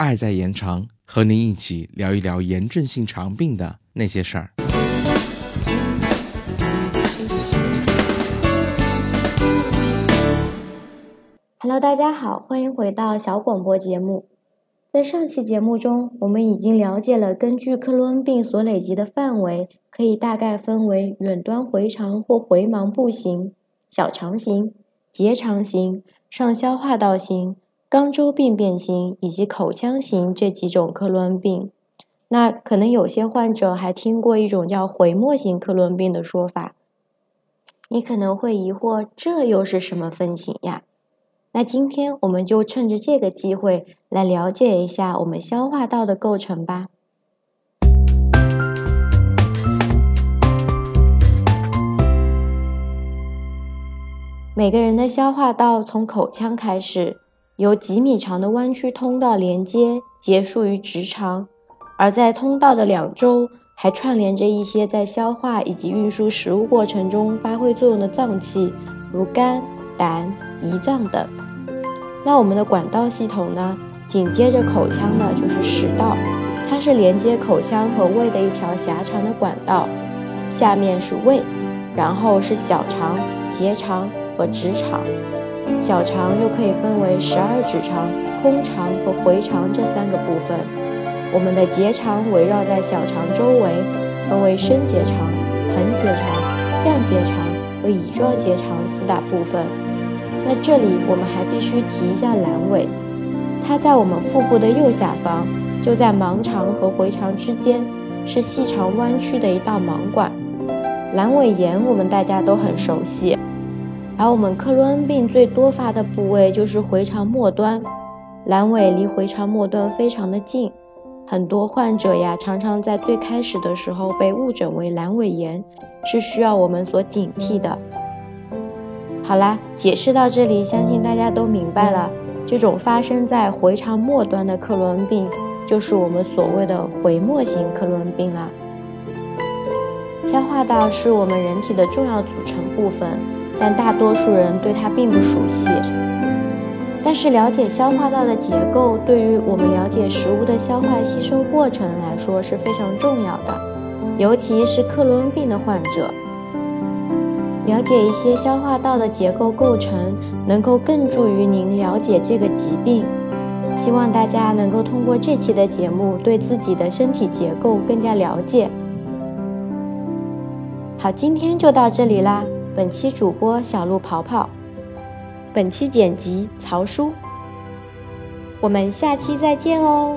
爱在延长，和您一起聊一聊炎症性肠病的那些事儿。Hello，大家好，欢迎回到小广播节目。在上期节目中，我们已经了解了根据克罗恩病所累积的范围，可以大概分为远端回肠或回盲部型、小肠型、结肠型、上消化道型。肛周病变型以及口腔型这几种克罗恩病，那可能有些患者还听过一种叫回末型克罗恩病的说法。你可能会疑惑，这又是什么分型呀？那今天我们就趁着这个机会来了解一下我们消化道的构成吧。每个人的消化道从口腔开始。由几米长的弯曲通道连接，结束于直肠，而在通道的两周还串联着一些在消化以及运输食物过程中发挥作用的脏器，如肝、胆、胰脏等。那我们的管道系统呢？紧接着口腔的就是食道，它是连接口腔和胃的一条狭长的管道。下面是胃，然后是小肠、结肠和直肠。小肠又可以分为十二指肠、空肠和回肠这三个部分。我们的结肠围绕在小肠周围，分为升结肠、横结肠、降结肠和乙状结肠四大部分。那这里我们还必须提一下阑尾，它在我们腹部的右下方，就在盲肠和回肠之间，是细长弯曲的一道盲管。阑尾炎我们大家都很熟悉。而我们克罗恩病最多发的部位就是回肠末端，阑尾离回肠末端非常的近，很多患者呀常常在最开始的时候被误诊为阑尾炎，是需要我们所警惕的。好啦，解释到这里，相信大家都明白了，这种发生在回肠末端的克罗恩病，就是我们所谓的回末型克罗恩病了。消化道是我们人体的重要组成部分。但大多数人对它并不熟悉。但是了解消化道的结构，对于我们了解食物的消化吸收过程来说是非常重要的，尤其是克罗恩病的患者。了解一些消化道的结构构成，能够更助于您了解这个疾病。希望大家能够通过这期的节目，对自己的身体结构更加了解。好，今天就到这里啦。本期主播小鹿跑跑，本期剪辑曹叔，我们下期再见哦。